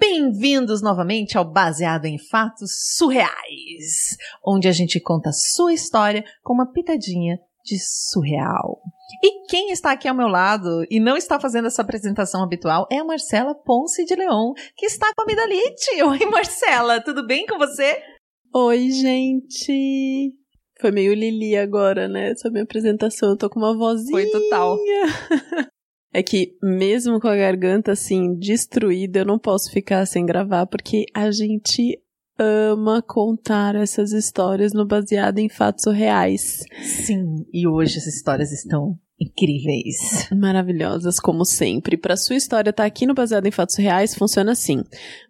Bem-vindos novamente ao Baseado em Fatos Surreais, onde a gente conta a sua história com uma pitadinha de surreal. E quem está aqui ao meu lado e não está fazendo essa apresentação habitual é a Marcela Ponce de Leon, que está com a Midalite. Oi, Marcela, tudo bem com você? Oi, gente! Foi meio Lili agora, né? Essa minha apresentação. Eu tô com uma vozinha. Foi total. É que, mesmo com a garganta assim, destruída, eu não posso ficar sem gravar, porque a gente ama contar essas histórias no baseado em fatos reais. Sim, e hoje essas histórias estão incríveis. Maravilhosas, como sempre. Para sua história estar tá aqui no Baseado em Fatos Reais, funciona assim.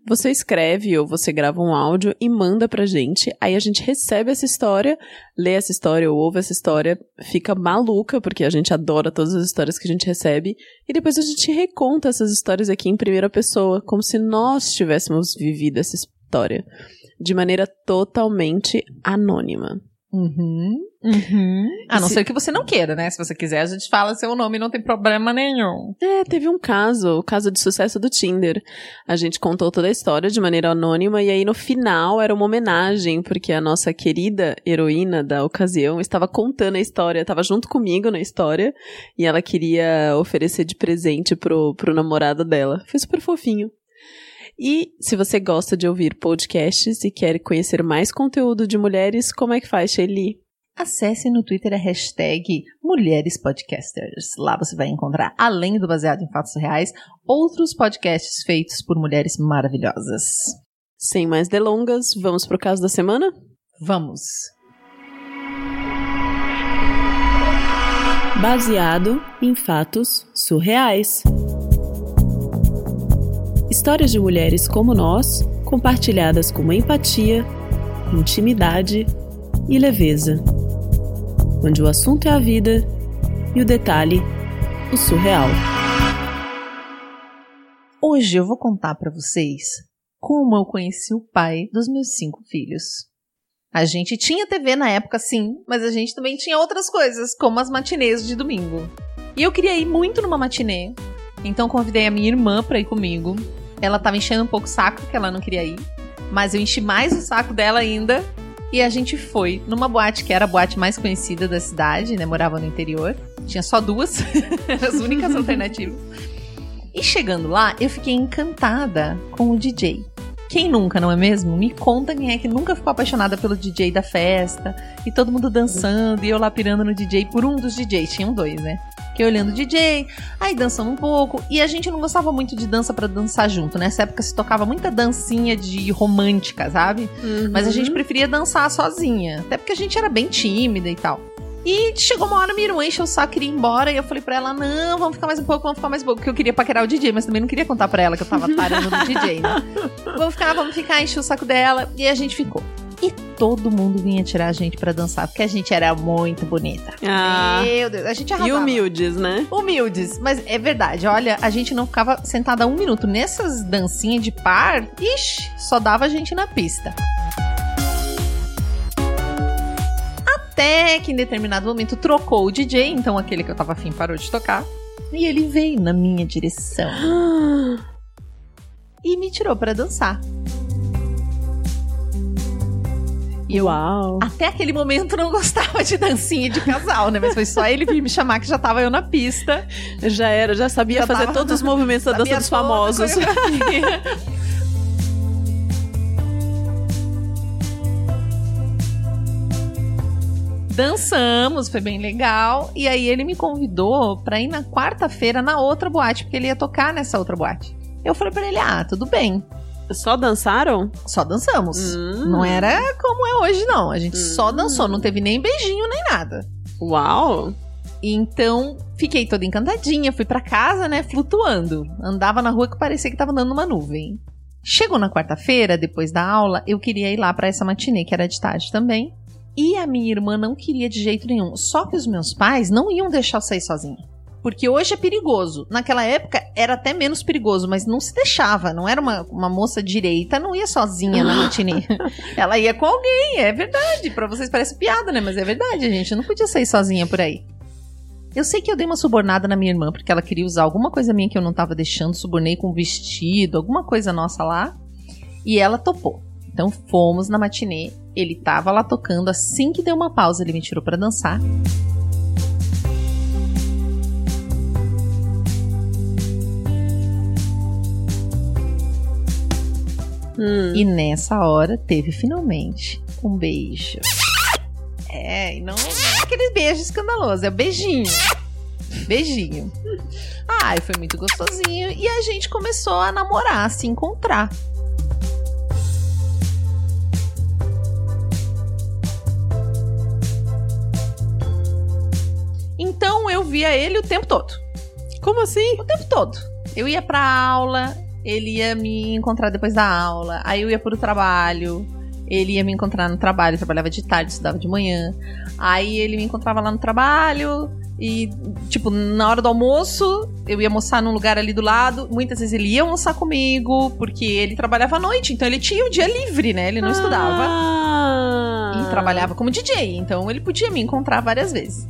Você escreve ou você grava um áudio e manda pra gente, aí a gente recebe essa história, lê essa história ou ouve essa história, fica maluca, porque a gente adora todas as histórias que a gente recebe, e depois a gente reconta essas histórias aqui em primeira pessoa, como se nós tivéssemos vivido essa história, de maneira totalmente anônima. Uhum. Uhum. A não se... ser que você não queira, né? Se você quiser, a gente fala seu nome, não tem problema nenhum. É, teve um caso, o caso de sucesso do Tinder. A gente contou toda a história de maneira anônima e aí no final era uma homenagem, porque a nossa querida heroína da ocasião estava contando a história, estava junto comigo na história e ela queria oferecer de presente pro, pro namorado dela. Foi super fofinho. E se você gosta de ouvir podcasts e quer conhecer mais conteúdo de mulheres, como é que faz, Shelly? Acesse no Twitter a hashtag Mulheres Podcasters. Lá você vai encontrar, além do Baseado em Fatos Reais, outros podcasts feitos por mulheres maravilhosas. Sem mais delongas, vamos pro caso da semana? Vamos! Baseado em fatos surreais. Histórias de mulheres como nós, compartilhadas com empatia, intimidade e leveza onde o assunto é a vida e o detalhe, o surreal. Hoje eu vou contar para vocês como eu conheci o pai dos meus cinco filhos. A gente tinha TV na época, sim, mas a gente também tinha outras coisas, como as matinês de domingo. E eu queria ir muito numa matinê, então convidei a minha irmã para ir comigo. Ela tava enchendo um pouco o saco, que ela não queria ir, mas eu enchi mais o saco dela ainda e a gente foi numa boate que era a boate mais conhecida da cidade, né? Morava no interior. Tinha só duas, as únicas alternativas. E chegando lá, eu fiquei encantada com o DJ. Quem nunca, não é mesmo? Me conta quem é que nunca ficou apaixonada pelo DJ da festa e todo mundo dançando e eu lá pirando no DJ por um dos DJs. Tinham dois, né? Fiquei olhando o DJ, aí dançando um pouco. E a gente não gostava muito de dança para dançar junto. Nessa época se tocava muita dancinha de romântica, sabe? Uhum. Mas a gente preferia dançar sozinha. Até porque a gente era bem tímida e tal. E chegou uma hora, minha irmã encheu o saco, queria ir embora. E eu falei pra ela: não, vamos ficar mais um pouco, vamos ficar mais um pouco. Porque eu queria paquerar o DJ, mas também não queria contar pra ela que eu tava parando no DJ, né? Vamos ficar, vamos ficar, encheu o saco dela. E a gente ficou. E todo mundo vinha tirar a gente para dançar, porque a gente era muito bonita. Ah, Meu Deus, a gente arrasava. E humildes, né? Humildes, mas é verdade. Olha, a gente não ficava sentada um minuto nessas dancinhas de par. Ixi, só dava a gente na pista. Até que em determinado momento trocou o DJ, então aquele que eu tava afim parou de tocar. E ele veio na minha direção. e me tirou para dançar. Uau. até aquele momento, não gostava de dancinha de casal, né? Mas foi só ele vir me chamar que já tava eu na pista. Já era, já sabia já fazer tava, todos os movimentos da dança dos famosos. Dançamos, foi bem legal. E aí ele me convidou pra ir na quarta-feira na outra boate, porque ele ia tocar nessa outra boate. Eu falei pra ele: ah, tudo bem. Só dançaram? Só dançamos. Hum. Não era como é hoje, não. A gente hum. só dançou, não teve nem beijinho nem nada. Uau! Então, fiquei toda encantadinha, fui para casa, né, flutuando. Andava na rua que parecia que tava andando numa nuvem. Chegou na quarta-feira, depois da aula, eu queria ir lá para essa matinê, que era de tarde também. E a minha irmã não queria de jeito nenhum. Só que os meus pais não iam deixar eu sair sozinha. Porque hoje é perigoso. Naquela época era até menos perigoso, mas não se deixava. Não era uma, uma moça direita, não ia sozinha na matinê. Ela ia com alguém, é verdade. Para vocês parece piada, né? Mas é verdade, gente não podia sair sozinha por aí. Eu sei que eu dei uma subornada na minha irmã, porque ela queria usar alguma coisa minha que eu não tava deixando, subornei com um vestido, alguma coisa nossa lá, e ela topou. Então fomos na matinê, ele tava lá tocando, assim que deu uma pausa, ele me tirou para dançar. Hum. E nessa hora teve finalmente um beijo. É, e não, não é aquele beijo escandaloso, é beijinho. Beijinho. Ai, foi muito gostosinho. E a gente começou a namorar, a se encontrar. Então eu via ele o tempo todo. Como assim? O tempo todo. Eu ia pra aula, ele ia me encontrar depois da aula, aí eu ia pro trabalho, ele ia me encontrar no trabalho, eu trabalhava de tarde, estudava de manhã. Aí ele me encontrava lá no trabalho e, tipo, na hora do almoço, eu ia almoçar num lugar ali do lado. Muitas vezes ele ia almoçar comigo, porque ele trabalhava à noite, então ele tinha o dia livre, né? Ele não estudava Ah. e trabalhava como DJ, então ele podia me encontrar várias vezes.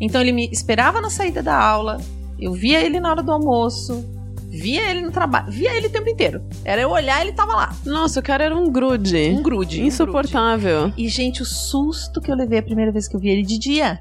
Então ele me esperava na saída da aula, eu via ele na hora do almoço, via ele no trabalho, via ele o tempo inteiro. Era eu olhar, ele tava lá. Nossa, o cara era um grude. Um grude. um grude. Insuportável. E, gente, o susto que eu levei a primeira vez que eu vi ele de dia.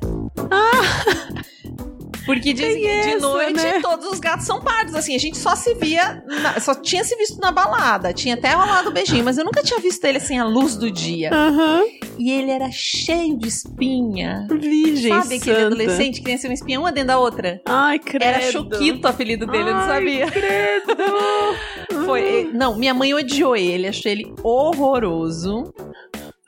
Porque dizem Tem que de essa, noite né? todos os gatos são pardos. Assim, a gente só se via, na- só tinha se visto na balada. Tinha até rolado beijinho, mas eu nunca tinha visto ele assim à luz do dia. Aham. E ele era cheio de espinha. Virgem Sabe aquele santa. adolescente que tem assim uma espinha uma dentro da outra? Ai, credo. Era Choquito o apelido dele, eu não Ai, sabia. credo. Foi, não, minha mãe odiou ele, achou ele horroroso.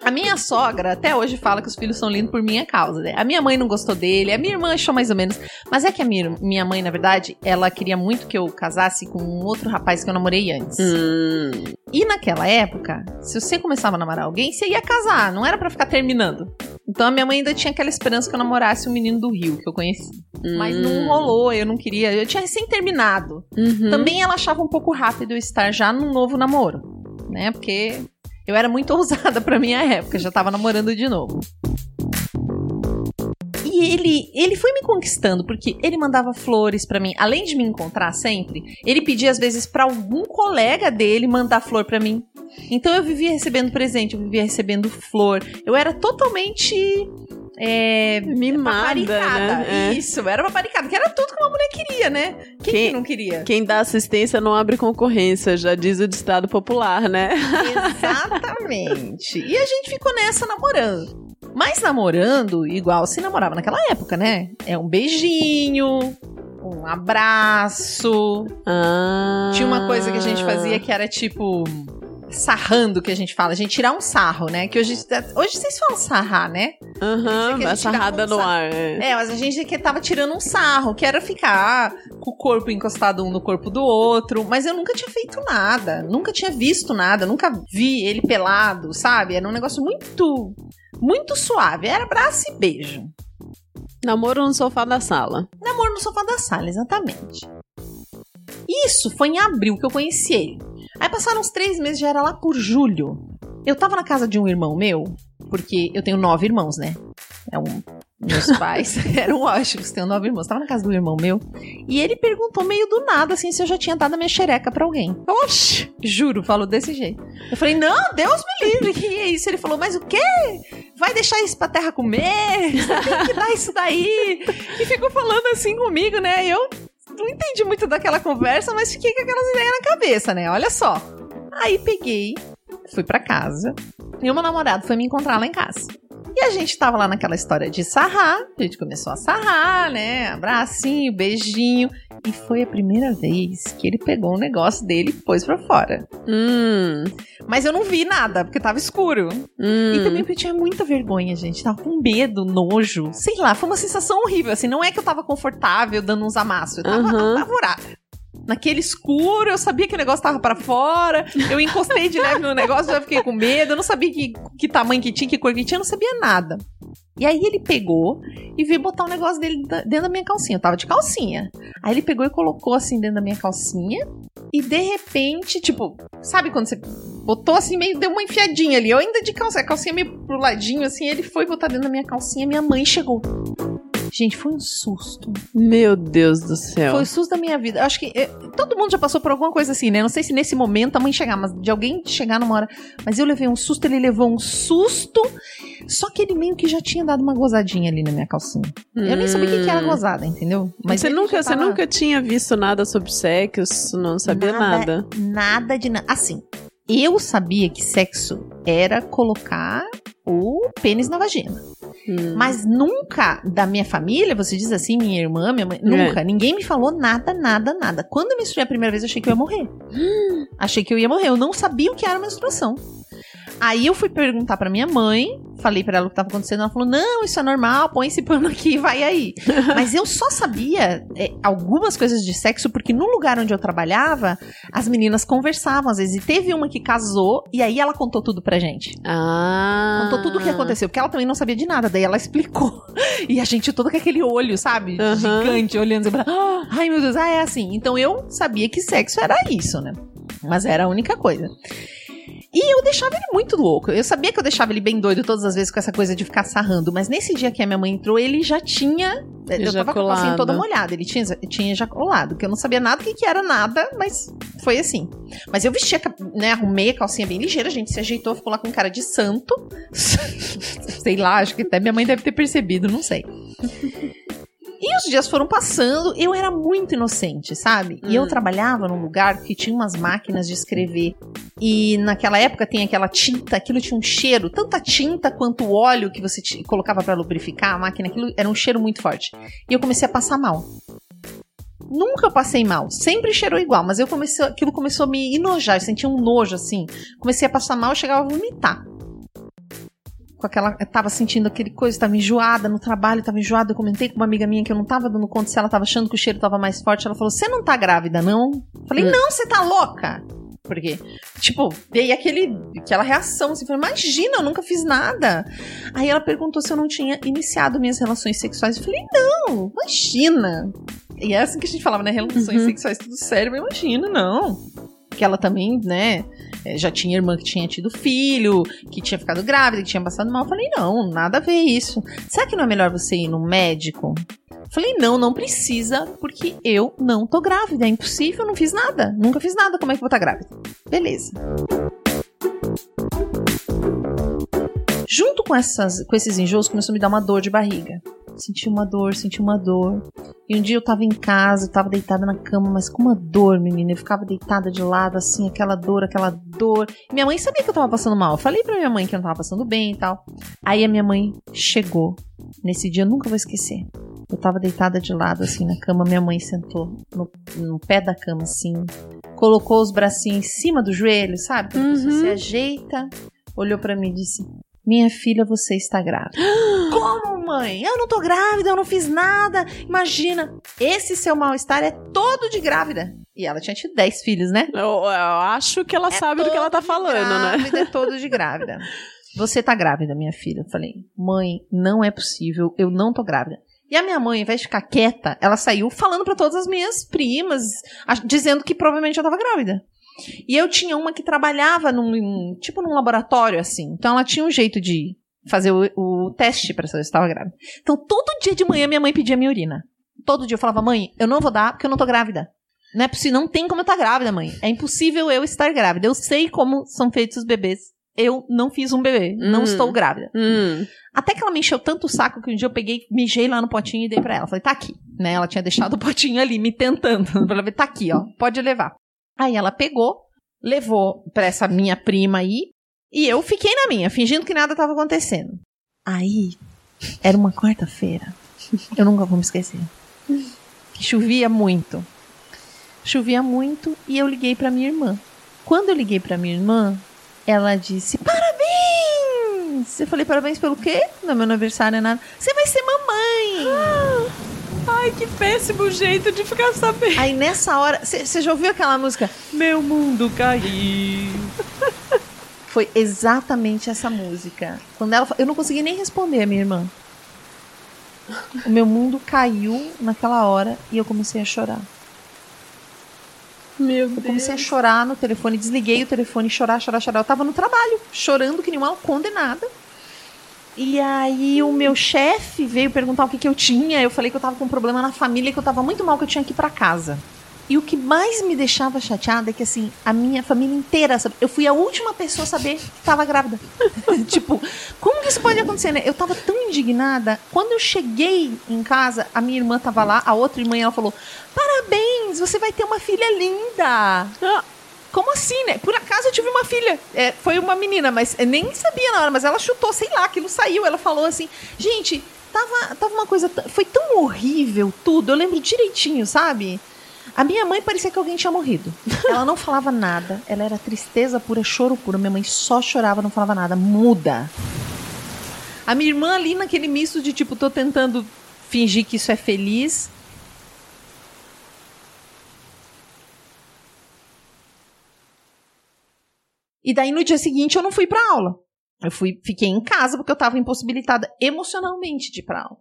A minha sogra até hoje fala que os filhos são lindos por minha causa, né? A minha mãe não gostou dele, a minha irmã achou mais ou menos. Mas é que a minha, minha mãe, na verdade, ela queria muito que eu casasse com um outro rapaz que eu namorei antes. Hum. E naquela época, se você começava a namorar alguém, você ia casar, não era pra ficar terminando. Então a minha mãe ainda tinha aquela esperança que eu namorasse um menino do Rio, que eu conheci. Mas não Hum. rolou, eu não queria. Eu tinha recém terminado. Uhum. Também ela achava um pouco rápido eu estar já num novo namoro, né? Porque eu era muito ousada pra minha época, já tava namorando de novo. E ele, ele foi me conquistando porque ele mandava flores pra mim, além de me encontrar sempre, ele pedia às vezes pra algum colega dele mandar flor pra mim. Então eu vivia recebendo presente, eu vivia recebendo flor. Eu era totalmente é, Mimada, paparicada. né? É. Isso, era paparicada, que era tudo que uma mulher queria, né? Quem, Quem- que não queria? Quem dá assistência não abre concorrência, já diz o ditado popular, né? Exatamente. E a gente ficou nessa namorando. Mas namorando, igual se namorava naquela época, né? É um beijinho, um abraço. Ah. Tinha uma coisa que a gente fazia que era tipo. Sarrando, que a gente fala. A gente tirar um sarro, né? Que hoje, hoje vocês falam sarrar, né? Aham, que a sarrada um no ar. É. É, mas a gente que tava tirando um sarro, que era ficar com o corpo encostado um no corpo do outro. Mas eu nunca tinha feito nada, nunca tinha visto nada, nunca vi ele pelado, sabe? Era um negócio muito, muito suave. Era abraço e beijo. Namoro no sofá da sala. Namoro no sofá da sala, exatamente. Isso foi em abril que eu conheci ele. Aí passaram uns três meses, já era lá por julho. Eu tava na casa de um irmão meu, porque eu tenho nove irmãos, né? É um. Meus pais eram ótimos, tenho nove irmãos. Tava na casa do irmão meu e ele perguntou meio do nada assim se eu já tinha dado a minha xereca pra alguém. Oxi! Juro, falou desse jeito. Eu falei, não, Deus me livre, que é isso? Ele falou, mas o quê? Vai deixar isso pra terra comer? Você tem que dar isso daí. E ficou falando assim comigo, né? E eu não entendi muito daquela conversa, mas fiquei com aquelas ideias na cabeça, né? Olha só. Aí peguei, fui pra casa, e o meu namorado foi me encontrar lá em casa. E a gente tava lá naquela história de sarrar, a gente começou a sarrar, né? Abracinho, beijinho. E foi a primeira vez que ele pegou um negócio dele e pôs pra fora. Hum. Mas eu não vi nada, porque tava escuro. Hum. E também porque eu tinha muita vergonha, gente. Tava com medo, nojo. Sei lá, foi uma sensação horrível. Assim, não é que eu tava confortável dando uns amassos. Eu tava Aham. apavorada. Naquele escuro, eu sabia que o negócio tava pra fora. Eu encostei de leve no negócio, já fiquei com medo. Eu não sabia que, que tamanho que tinha, que cor que tinha, eu não sabia nada. E aí ele pegou e veio botar o negócio dele dentro da minha calcinha. Eu tava de calcinha. Aí ele pegou e colocou assim dentro da minha calcinha. E de repente, tipo, sabe quando você botou assim, meio deu uma enfiadinha ali. Eu ainda de calcinha, a calcinha meio pro ladinho, assim, ele foi botar dentro da minha calcinha, minha mãe chegou. Gente, foi um susto. Meu Deus do céu. Foi o susto da minha vida. Acho que eh, todo mundo já passou por alguma coisa assim, né? Não sei se nesse momento a mãe chegar, mas de alguém chegar numa hora. Mas eu levei um susto, ele levou um susto. Só que ele meio que já tinha dado uma gozadinha ali na minha calcinha. Eu nem sabia o que que era gozada, entendeu? Mas você nunca, já você tava- nunca tinha visto nada sobre sexo, não sabia nada. Nada de nada. Assim, eu sabia que sexo era colocar o pênis na vagina. Hum. Mas nunca da minha família, você diz assim, minha irmã, minha mãe, É. nunca. Ninguém me falou nada, nada, nada. Quando eu menstruei a primeira vez, eu achei que eu ia morrer. achei que eu ia morrer. Eu não sabia o que era menstruação. Aí eu fui perguntar pra minha mãe, falei pra ela o que tava acontecendo, ela falou: "Não, isso é normal, põe esse pano aqui e vai aí". Mas eu só sabia é, algumas coisas de sexo porque no lugar onde eu trabalhava, as meninas conversavam às vezes e teve uma que casou e aí ela contou tudo pra gente. Ah. Contou tudo o que aconteceu, porque ela também não sabia de nada, daí ela explicou. E a gente todo com aquele olho, sabe? Aham. Gigante, olhando assim, pra- "Ah, ai meu Deus, ah, é assim. Então eu sabia que sexo era isso, né? Mas era a única coisa. E eu deixava ele muito louco. Eu sabia que eu deixava ele bem doido todas as vezes com essa coisa de ficar sarrando. Mas nesse dia que a minha mãe entrou, ele já tinha. Eu tava com a calcinha toda molhada. Ele tinha, tinha ejaculado. Que eu não sabia nada o que, que era nada, mas foi assim. Mas eu vestia, né? Arrumei a calcinha bem ligeira, a gente se ajeitou, ficou lá com cara de santo. sei lá, acho que até minha mãe deve ter percebido, não sei. E os dias foram passando, eu era muito inocente, sabe? E eu Hum. trabalhava num lugar que tinha umas máquinas de escrever. E naquela época tem aquela tinta, aquilo tinha um cheiro, tanto a tinta quanto o óleo que você colocava pra lubrificar a máquina, aquilo era um cheiro muito forte. E eu comecei a passar mal. Nunca passei mal, sempre cheirou igual, mas eu comecei, aquilo começou a me enojar, eu sentia um nojo assim. Comecei a passar mal, eu chegava a vomitar. Com aquela, eu tava sentindo aquele coisa, tava enjoada no trabalho, tava enjoada. Eu comentei com uma amiga minha que eu não tava dando conta se ela tava achando que o cheiro tava mais forte. Ela falou: Você não tá grávida, não? Falei: Hum. Não, você tá louca. Porque, tipo, veio aquele, aquela reação, assim, falei, imagina, eu nunca fiz nada. Aí ela perguntou se eu não tinha iniciado minhas relações sexuais. Eu falei, não, imagina. E é assim que a gente falava, né? Relações Uhum. sexuais, tudo sério, mas imagina, não. Que ela também, né, já tinha irmã que tinha tido filho, que tinha ficado grávida, que tinha passado mal. Eu falei, não, nada a ver isso. Será que não é melhor você ir no médico? Falei, não, não precisa, porque eu não tô grávida. É impossível, não fiz nada. Nunca fiz nada, como é que eu vou estar grávida? Beleza. Junto com, essas, com esses enjoos, começou a me dar uma dor de barriga. Senti uma dor, senti uma dor. E um dia eu tava em casa, eu tava deitada na cama, mas com uma dor, menina. Eu ficava deitada de lado, assim, aquela dor, aquela dor. E minha mãe sabia que eu tava passando mal. Eu falei pra minha mãe que eu não tava passando bem e tal. Aí a minha mãe chegou. Nesse dia eu nunca vou esquecer. Eu tava deitada de lado, assim, na cama. Minha mãe sentou no, no pé da cama, assim. Colocou os bracinhos em cima do joelho, sabe? Quando você Uhum. se ajeita. Olhou pra mim e disse: Minha filha, você está grávida. Como, mãe? Eu não tô grávida, eu não fiz nada. Imagina, esse seu mal-estar é todo de grávida. E ela tinha tido 10 filhos, né? Eu, eu acho que ela É sabe do que ela tá falando, né? grávida, É todo de grávida. Você tá grávida, minha filha. Eu falei, mãe, não é possível, eu não tô grávida. E a minha mãe, ao invés de ficar quieta, ela saiu falando pra todas as minhas primas, dizendo que provavelmente eu tava grávida. E eu tinha uma que trabalhava num, tipo num laboratório, assim. Então ela tinha um jeito de fazer o, o teste pra saber se estava grávida. Então todo dia de manhã minha mãe pedia minha urina. Todo dia eu falava, mãe, eu não vou dar porque eu não tô grávida. Não é possível, não tem como eu estar grávida, mãe. É impossível eu estar grávida. Eu sei como são feitos os bebês. Eu não fiz um bebê, não Hum. estou grávida. Hum. Até que ela me encheu tanto o saco que um dia eu peguei, mijei lá no potinho e dei pra ela. Falei, tá aqui. Né? Ela tinha deixado o potinho ali, me tentando. Ela falei, tá aqui, ó, pode levar. Aí ela pegou, levou pra essa minha prima aí, e eu fiquei na minha, fingindo que nada tava acontecendo. Aí, era uma quarta-feira. Eu nunca vou me esquecer. Que chovia muito. Chovia muito e eu liguei pra minha irmã. Quando eu liguei pra minha irmã, ela disse: Parabéns! Eu falei: Parabéns pelo quê? No meu aniversário é nada. Você vai ser mamãe! Ai, que péssimo jeito de ficar sabendo. Aí nessa hora, você já ouviu aquela música? Meu mundo caiu. Foi exatamente essa música. Quando ela, eu não consegui nem responder a minha irmã. O meu mundo caiu naquela hora e eu comecei a chorar. Meu Eu Deus. comecei a chorar no telefone, desliguei o telefone, chorar, chorar, chorar. Eu tava no trabalho, chorando que nem uma condenada. E aí o meu chefe veio perguntar o que, que eu tinha. Eu falei que eu tava com um problema na família, que eu tava muito mal, que eu tinha que ir pra casa. E o que mais me deixava chateada é que, assim, a minha família inteira, sabe? Eu fui a última pessoa a saber que tava grávida. tipo, como que isso pode acontecer, né? Eu tava tão indignada. Quando eu cheguei em casa, a minha irmã tava lá, a outra irmã, ela falou: Parabéns, você vai ter uma filha linda. Ah, como assim, né? Por acaso eu tive uma filha. É, foi uma menina, mas eu nem sabia na hora, mas ela chutou, sei lá, aquilo saiu. Ela falou assim: gente, tava, tava uma coisa. Foi tão horrível tudo. Eu lembro direitinho, sabe? A minha mãe parecia que alguém tinha morrido. Ela não falava nada. Ela era tristeza pura, choro puro. Minha mãe só chorava, não falava nada. Muda. A minha irmã ali naquele misto de tipo, tô tentando fingir que isso é feliz. E daí no dia seguinte eu não fui pra aula. Eu fui, fiquei em casa porque eu tava impossibilitada emocionalmente de ir pra aula.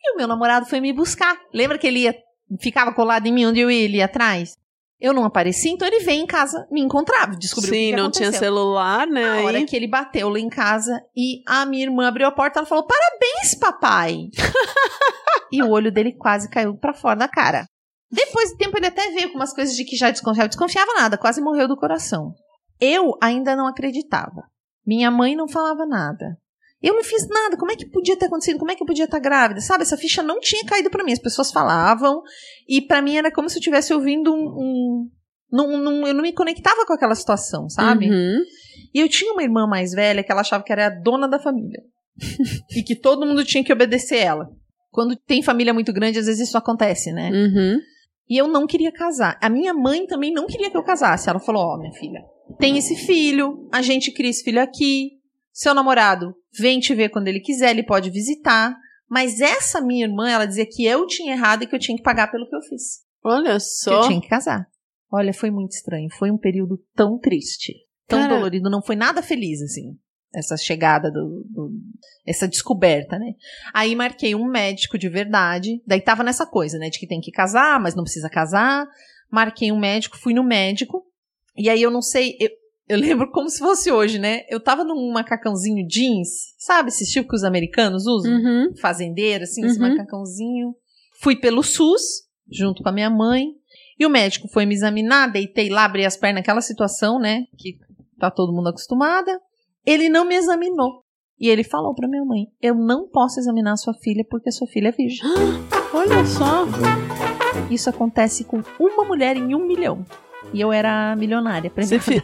E o meu namorado foi me buscar. Lembra que ele ia, ficava colado em mim onde eu ia, atrás? Eu não apareci, então ele veio em casa me encontrava, descobriu Sim, o que, que não aconteceu. tinha celular, né? Na aí? hora que ele bateu lá em casa e a minha irmã abriu a porta, ela falou: Parabéns, papai! e o olho dele quase caiu pra fora da cara. Depois do tempo, ele até veio com umas coisas de que já desconfiava. Desconfiava nada, quase morreu do coração. Eu ainda não acreditava. Minha mãe não falava nada. Eu não fiz nada. Como é que podia ter acontecido? Como é que eu podia estar grávida? Sabe, essa ficha não tinha caído pra mim. As pessoas falavam e pra mim era como se eu estivesse ouvindo um. um num- num- eu não me conectava com aquela situação, sabe? Uhum. E eu tinha uma irmã mais velha que ela achava que era a dona da família. e que todo mundo tinha que obedecer ela. Quando tem família muito grande, às vezes isso acontece, né? Uhum. E eu não queria casar. A minha mãe também não queria que eu casasse. Ela falou: Ó, minha filha, tem esse filho, a gente cria esse filho aqui. Seu namorado vem te ver quando ele quiser, ele pode visitar. Mas essa minha irmã, ela dizia que eu tinha errado e que eu tinha que pagar pelo que eu fiz. Olha Que só. eu tinha que casar. Olha, foi muito estranho. Foi um período tão triste, tão Cara. dolorido. Não foi nada feliz, assim. Essa chegada do, do- Essa descoberta, né? Aí marquei um médico de verdade. Daí tava nessa coisa, né? De que tem que casar, mas não precisa casar. Marquei um médico, fui no médico. E aí eu não sei. Eu, eu lembro como se fosse hoje, né? Eu tava num macacãozinho jeans, sabe? Esse tipo que os americanos usam? Uhum. fazendeira, assim, esse Uhum. macacãozinho. Fui pelo SUS, junto com a minha mãe. E o médico foi me examinar, deitei lá, abri as pernas, aquela situação, né? Que tá todo mundo acostumada. Ele não me examinou. E ele falou pra minha mãe: Eu não posso examinar a sua filha porque a sua filha é virgem. Olha só. Isso acontece com uma mulher em um milhão. E eu era milionária.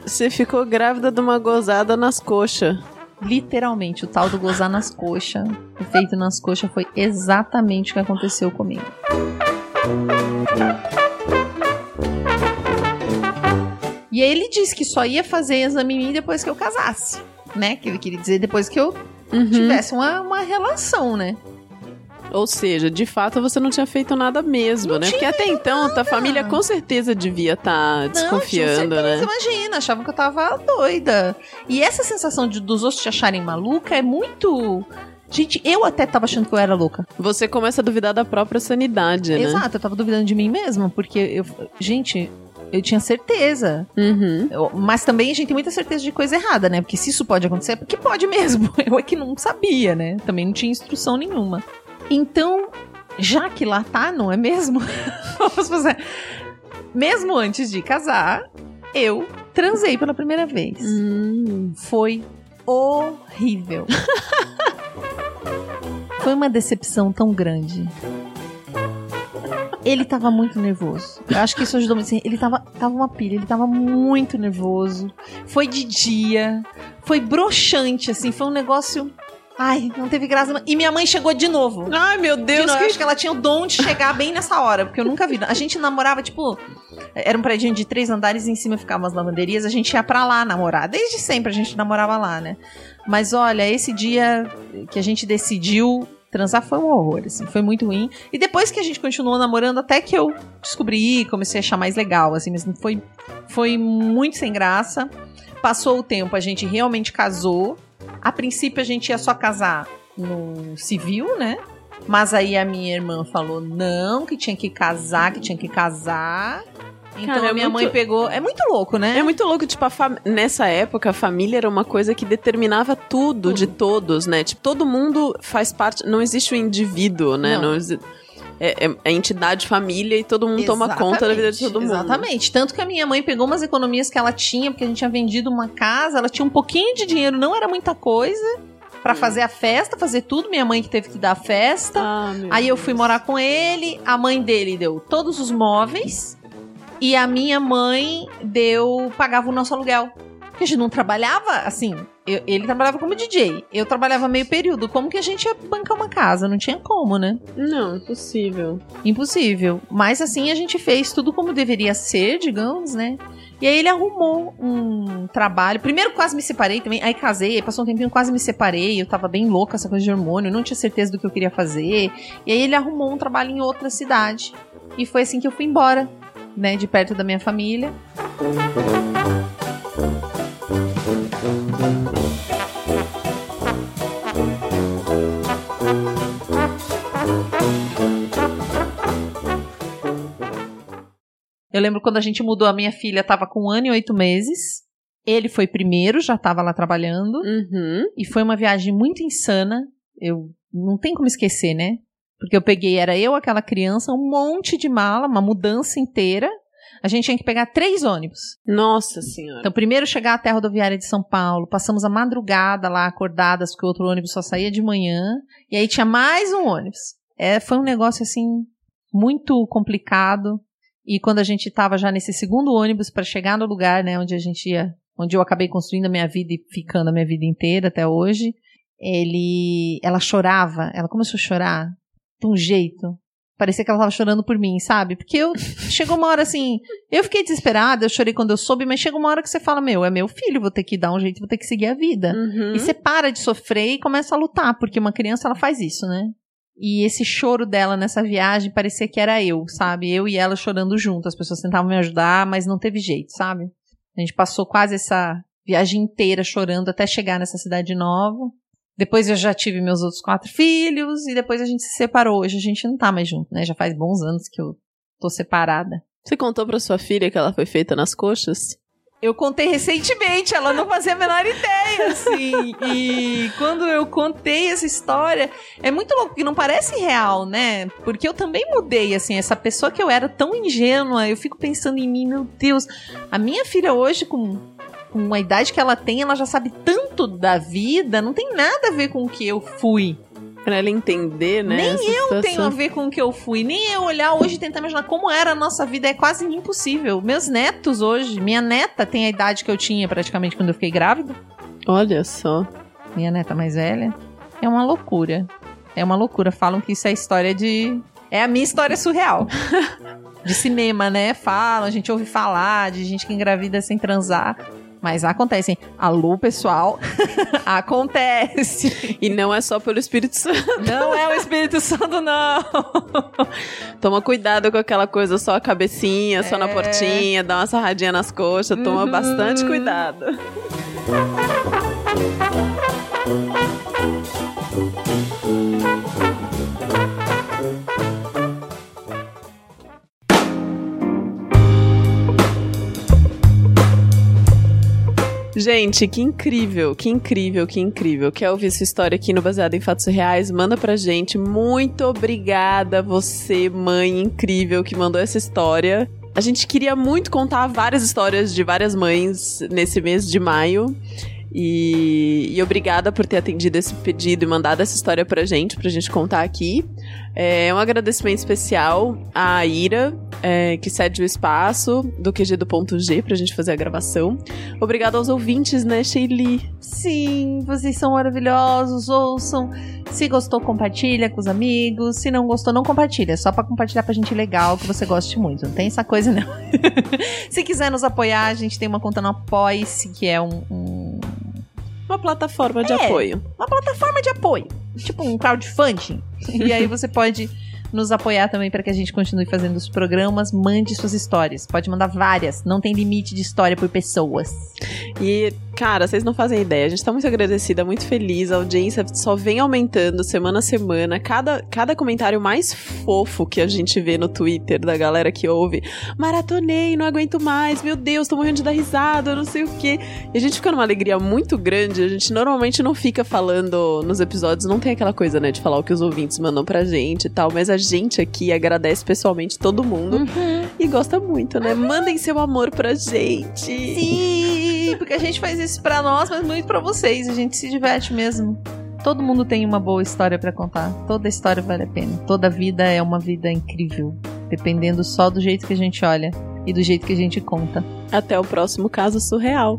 Você, ficou grávida de uma gozada nas coxas. Literalmente, o tal do gozar nas coxas, o feito nas coxas, foi exatamente o que aconteceu comigo. E aí ele disse que só ia fazer exame em mim depois que eu casasse, né? Que ele queria dizer depois que eu Uhum. tivesse uma, uma relação, né? Ou seja, de fato você não tinha feito nada mesmo, Não né? Porque até então a tua família com certeza devia estar desconfiando, não, certeza, né? Imagina, achavam que eu tava doida. E essa sensação de, dos outros te acharem maluca é muito. Gente, eu até tava achando que eu era louca. Você começa a duvidar da própria sanidade, né? Exato, eu tava duvidando de mim mesma, porque eu. Gente, eu tinha certeza. Uhum. Eu- mas também a gente tem muita certeza de coisa errada, né? Porque se isso pode acontecer, é porque pode mesmo. Eu é que não sabia, né? Também não tinha instrução nenhuma. Então, já que lá tá, não é mesmo? Vamos fazer. Mesmo antes de casar, eu transei pela primeira vez. Hum. Foi horrível. Foi uma decepção tão grande. Ele tava muito nervoso. Eu acho que isso ajudou muito. Assim, ele tava, tava uma pilha, ele tava muito nervoso. Foi de dia. Foi broxante, assim. Foi um negócio. Ai, não teve graça. E minha mãe chegou de novo. Ai, meu De Deus, novo, que eu acho que ela tinha o dom de chegar bem nessa hora, porque eu nunca vi. A gente namorava, tipo, era um prédio de três andares e em cima ficavam as lavanderias, a gente ia pra lá namorar. Desde sempre a gente namorava lá, né? Mas olha, esse dia que a gente decidiu transar foi um horror, assim, foi muito ruim. E depois que a gente continuou namorando, até que eu descobri, comecei a achar mais legal, assim, mas foi, foi muito sem graça. Passou o tempo, a gente realmente casou. A princípio a gente ia só casar no civil, né? Mas aí a minha irmã falou não, que tinha que casar, que tinha que casar. Então Cara, a é minha muito- mãe pegou. É muito louco, né? É muito louco, tipo, fam- nessa época a família era uma coisa que determinava tudo, de todos, né? Tipo, todo mundo faz parte. Não existe o indivíduo, né? Não. Não exi- é, é, é entidade família e todo mundo toma conta da vida de todo mundo. Exatamente. Tanto que a minha mãe pegou umas economias que ela tinha, porque a gente tinha vendido uma casa, ela tinha um pouquinho de dinheiro, não era muita coisa, pra Hum. fazer a festa, fazer tudo. Minha mãe que teve que dar a festa. Ah, Aí eu fui morar com ele, a mãe dele deu todos os móveis e a minha mãe deu pagava o nosso aluguel. Porque a gente não trabalhava assim, eu- ele trabalhava como DJ, eu trabalhava meio período. Como que a gente ia bancar uma casa? Não tinha como, né? Não, impossível. Impossível. Mas assim a gente fez tudo como deveria ser, digamos, né? E aí ele arrumou um trabalho. Primeiro quase me separei também, aí casei, aí passou um tempinho quase me separei, eu tava bem louca essa coisa de hormônio, não tinha certeza do que eu queria fazer. E aí ele arrumou um trabalho em outra cidade. E foi assim que eu fui embora, né, de perto da minha família. Eu lembro quando a gente mudou, a minha filha tava com um ano e oito meses. Ele foi primeiro, já tava lá trabalhando. Uhum. E foi uma viagem muito insana. Eu não tem como esquecer, né? Porque eu peguei, era eu, aquela criança, um monte de mala, uma mudança inteira. A gente tinha que pegar três ônibus. Nossa senhora. Então, primeiro chegar até a rodoviária de São Paulo, passamos a madrugada lá acordadas, porque o outro ônibus só saía de manhã. E aí tinha mais um ônibus. É, foi um negócio assim muito complicado. E quando a gente estava já nesse segundo ônibus para chegar no lugar, né, onde a gente ia, onde eu acabei construindo a minha vida e ficando a minha vida inteira até hoje, ele, ela chorava, ela começou a chorar de um jeito. Parecia que ela tava chorando por mim, sabe? Porque eu chegou uma hora assim, eu fiquei desesperada, eu chorei quando eu soube, mas chega uma hora que você fala, meu, é meu filho, vou ter que dar um jeito, vou ter que seguir a vida. Uhum. E você para de sofrer e começa a lutar, porque uma criança ela faz isso, né? E esse choro dela nessa viagem parecia que era eu, sabe? Eu e ela chorando junto. As pessoas tentavam me ajudar, mas não teve jeito, sabe? A gente passou quase essa viagem inteira chorando até chegar nessa cidade nova. Depois eu já tive meus outros quatro filhos e depois a gente se separou. Hoje a gente não tá mais junto, né? Já faz bons anos que eu tô separada. Você contou pra sua filha que ela foi feita nas coxas? Eu contei recentemente, ela não fazia a menor ideia, assim. E quando eu contei essa história, é muito louco, que não parece real, né? Porque eu também mudei, assim, essa pessoa que eu era tão ingênua, eu fico pensando em mim, meu Deus. A minha filha hoje, com, com a idade que ela tem, ela já sabe tanto da vida, não tem nada a ver com o que eu fui. Pra ela entender, né? Nem eu situação. tenho a ver com o que eu fui. Nem eu olhar hoje e tentar imaginar como era a nossa vida é quase impossível. Meus netos hoje, minha neta tem a idade que eu tinha praticamente quando eu fiquei grávida. Olha só. Minha neta mais velha. É uma loucura. É uma loucura. Falam que isso é história de. É a minha história surreal. de cinema, né? Falam, a gente ouve falar de gente que engravida sem transar. Mas acontece, hein? Alô, pessoal. acontece. E não é só pelo Espírito Santo. Não é o Espírito Santo, não. Toma cuidado com aquela coisa só a cabecinha, só na É. portinha, dá uma sarradinha nas coxas, toma Uhum. bastante cuidado. Gente, que incrível, que incrível, que incrível. Quer ouvir sua história aqui no Baseado em Fatos Reais? Manda pra gente. Muito obrigada, você, mãe incrível, que mandou essa história. A gente queria muito contar várias histórias de várias mães nesse mês de maio. E, e obrigada por ter atendido esse pedido e mandado essa história pra gente, pra gente contar aqui. É um agradecimento especial à Ira, é, que cede o espaço do QG do ponto G pra gente fazer a gravação. Obrigada aos ouvintes, né, Sheili? Sim, vocês são maravilhosos. Ouçam. Se gostou, compartilha com os amigos. Se não gostou, não compartilha. Só pra compartilhar pra gente legal, que você goste muito. Não tem essa coisa, não. Se quiser nos apoiar, a gente tem uma conta no Apoia-se, que é um- um Uma plataforma de É. apoio. uma plataforma de apoio, tipo um crowdfunding. E aí você pode nos apoiar também para que a gente continue fazendo os programas. Mande suas histórias. Pode mandar várias. Não tem limite de história por pessoas. E, cara, vocês não fazem ideia. A gente tá muito agradecida, muito feliz. A audiência só vem aumentando semana a semana. Cada, cada comentário mais fofo que a gente vê no Twitter da galera que ouve. Maratonei, não aguento mais. Meu Deus, tô morrendo de dar risada, não sei o quê. E a gente fica numa alegria muito grande. A gente normalmente não fica falando nos episódios, não tem aquela coisa, né, de falar o que os ouvintes mandam pra gente e tal. Mas a gente aqui agradece pessoalmente todo mundo. Uhum. E gosta muito, né? Mandem seu amor pra gente. Sim, porque a gente faz isso pra nós, mas muito pra vocês. A gente se diverte mesmo. Todo mundo tem uma boa história para contar. Toda história vale a pena. Toda vida é uma vida incrível. Dependendo só do jeito que a gente olha e do jeito que a gente conta. Até o próximo caso surreal.